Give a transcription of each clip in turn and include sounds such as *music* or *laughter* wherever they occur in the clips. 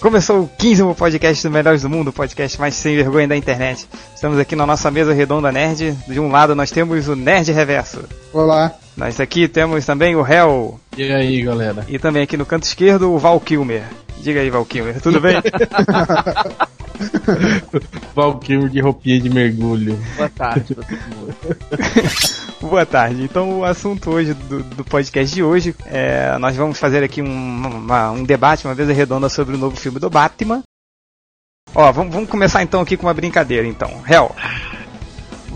Começou o 15 podcast do Melhores do Mundo, o podcast mais sem vergonha da internet. Estamos aqui na nossa mesa redonda nerd. De um lado nós temos o Nerd Reverso. Olá. Nós aqui temos também o Hell. E aí, galera? E também aqui no canto esquerdo o Val Kilmer. Diga aí, Val Kilmer, tudo bem? *laughs* Val Kilmer de roupinha de mergulho. Boa tarde todo mundo. *laughs* Boa tarde. Então, o assunto hoje do, do podcast de hoje é nós vamos fazer aqui um, uma, um debate, uma vez redonda sobre o novo filme do Batman. Ó, vamos, vamos começar então aqui com uma brincadeira, então. Hel,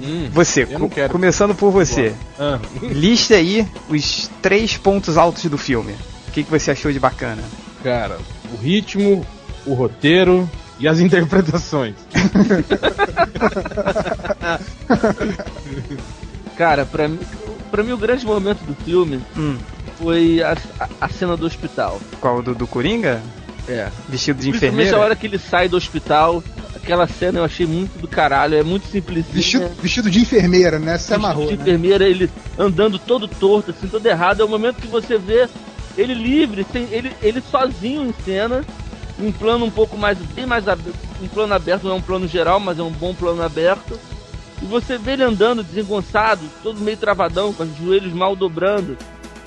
Hum, você, co- começando por você, Ah, *laughs* liste aí os três pontos altos do filme. O que, que você achou de bacana? cara, o ritmo, o roteiro e as *laughs* interpretações. *laughs* Cara, pra mim, pra mim o grande momento do filme Hum, foi a, a- a cena do hospital. qual do, do Coringa? É. Vestido de enfermeira? a hora que ele sai do hospital, aquela cena eu achei muito do caralho, é muito simplesinha. Vestido, vestido de enfermeira, né? Se Vestido amarrou, de né? enfermeira, ele andando todo torto, assim, todo errado. É o momento que você vê ele livre, sem, ele, ele sozinho em cena, em plano um pouco mais, bem mais aberto, um plano aberto, não é um plano geral, mas é um bom plano aberto. E você vê ele andando desengonçado, todo meio travadão, com os joelhos mal dobrando.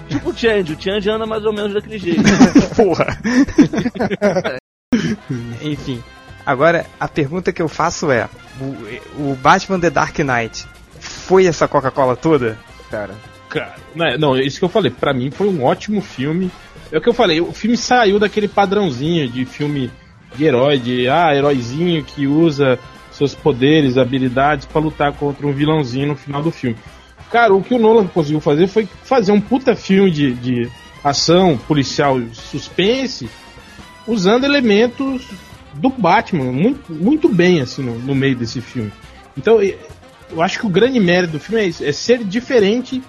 Tipo o Change, o Change anda mais ou menos daquele jeito. *laughs* Porra! *laughs* Enfim, agora a pergunta que eu faço é: o, o Batman The Dark Knight foi essa Coca-Cola toda? Cara, Cara, não, não, isso que eu falei, pra mim foi um ótimo filme. É o que eu falei, o filme saiu daquele padrãozinho de filme de herói, de ah, heróizinho que usa seus poderes, habilidades pra lutar contra um vilãozinho no final do filme. Cara, o que o Nolan conseguiu fazer foi fazer um puta filme de, de ação policial suspense usando elementos do Batman muito, muito bem assim no, no meio desse filme. Então, eu acho que o grande mérito do filme é, isso, é ser diferente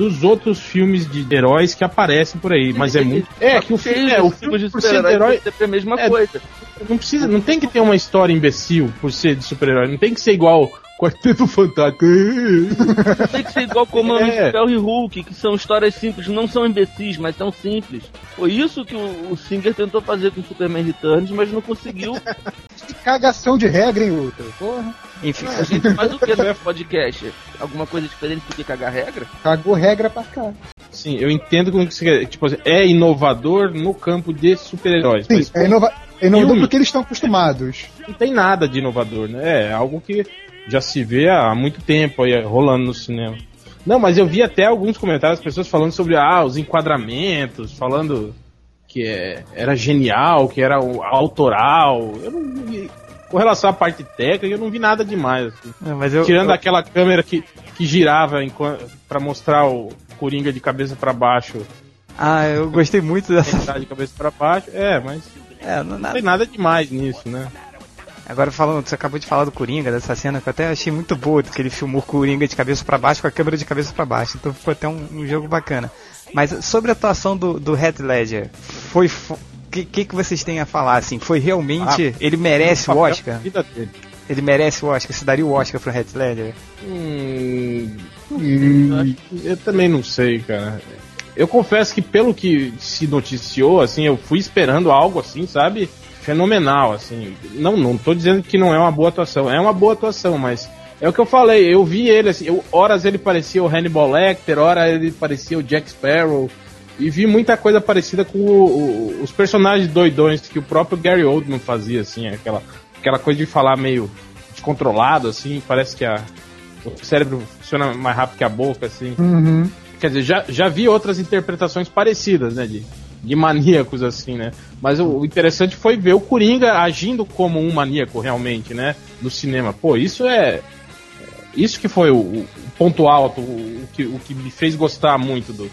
dos outros filmes de heróis que aparecem por aí, mas é muito é que o filme é o filme de por ser de super-herói herói é a mesma é- coisa. não precisa, não tem que ter uma história imbecil por ser de super-herói, não tem que ser igual Quarteto Fantástico. Tem que ser igual como É. é. Ferro e Hulk, que são histórias simples, não são imbecis, mas são simples. Foi isso que o, o Singer tentou fazer com Superman Returns, mas não conseguiu. Que cagação de regra, hein, Ultra? Porra. Enfim, A gente faz o que *laughs* no podcast? Alguma coisa diferente do que cagar regra? Cagou regra pra cá. Sim, eu entendo como que você quer, tipo, assim, é inovador no campo de super-heróis, Sim, mas é, inova é inovador filme. porque eles estão acostumados. não tem nada de inovador, né? É algo que já se vê há muito tempo aí rolando no cinema. Não, mas eu vi até alguns comentários, pessoas falando sobre ah, os enquadramentos, falando que é- era genial, que era o autoral. Eu não vi, com relação à parte técnica, eu não vi nada demais. assim. mas eu. Tirando eu- aquela câmera que, que girava pra mostrar o Coringa de cabeça pra baixo, Ah, eu gostei muito dessa. de cabeça pra baixo. É, mas É, não, não nada. tem nada demais nisso, né? Agora falando, você acabou de falar do Coringa, dessa cena que eu até achei muito boa, que ele filmou o Coringa de cabeça pra baixo com a câmera de cabeça pra baixo. Então ficou até um, um jogo bacana. Mas sobre a atuação do, do Heath Ledger, foi. O que, que, que vocês têm a falar, assim? Foi realmente. ele merece o Oscar? vida dele. Ele merece o Oscar? Você daria o Oscar pro Heath Ledger? Hum, eu também não sei, cara. Eu confesso que pelo que se noticiou, assim, eu fui esperando algo assim, sabe? Fenomenal, assim. Não, não tô dizendo que não é uma boa atuação, é uma boa atuação, mas é o que eu falei, eu vi ele assim, eu, horas ele parecia o Hannibal Lecter, horas ele parecia o Jack Sparrow, e vi muita coisa parecida com o- o- os personagens doidões que o próprio Gary Oldman fazia, assim, aquela, aquela coisa de falar meio descontrolado, assim, parece que a, o cérebro funciona mais rápido que a boca, assim. Uhum. Quer dizer, já, já vi outras interpretações parecidas, né, de, de maníacos, assim, né? Mas o, o interessante foi ver o Coringa agindo como um maníaco, realmente, né, no cinema. Pô, isso é... Isso que foi o, o ponto alto, o, o que, o que me fez gostar muito do,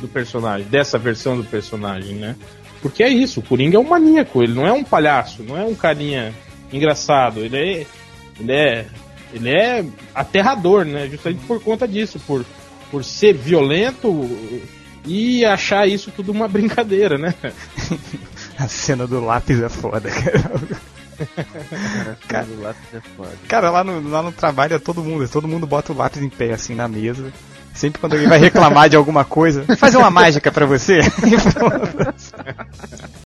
do personagem, dessa versão do personagem, né? Porque é isso, o Coringa é um maníaco, ele não é um palhaço, não é um carinha engraçado, ele é. Ele é. Ele é aterrador, né? Justamente por conta disso, por, por ser violento e achar isso tudo uma brincadeira, né? *laughs* A cena do lápis é foda, cara. *laughs* Cara, do lápis é foda. Cara, lá no, lá no trabalho é todo mundo, todo mundo bota o lápis em pé assim na mesa. Sempre quando alguém vai reclamar de alguma coisa, fazer uma mágica para você. *laughs* *laughs*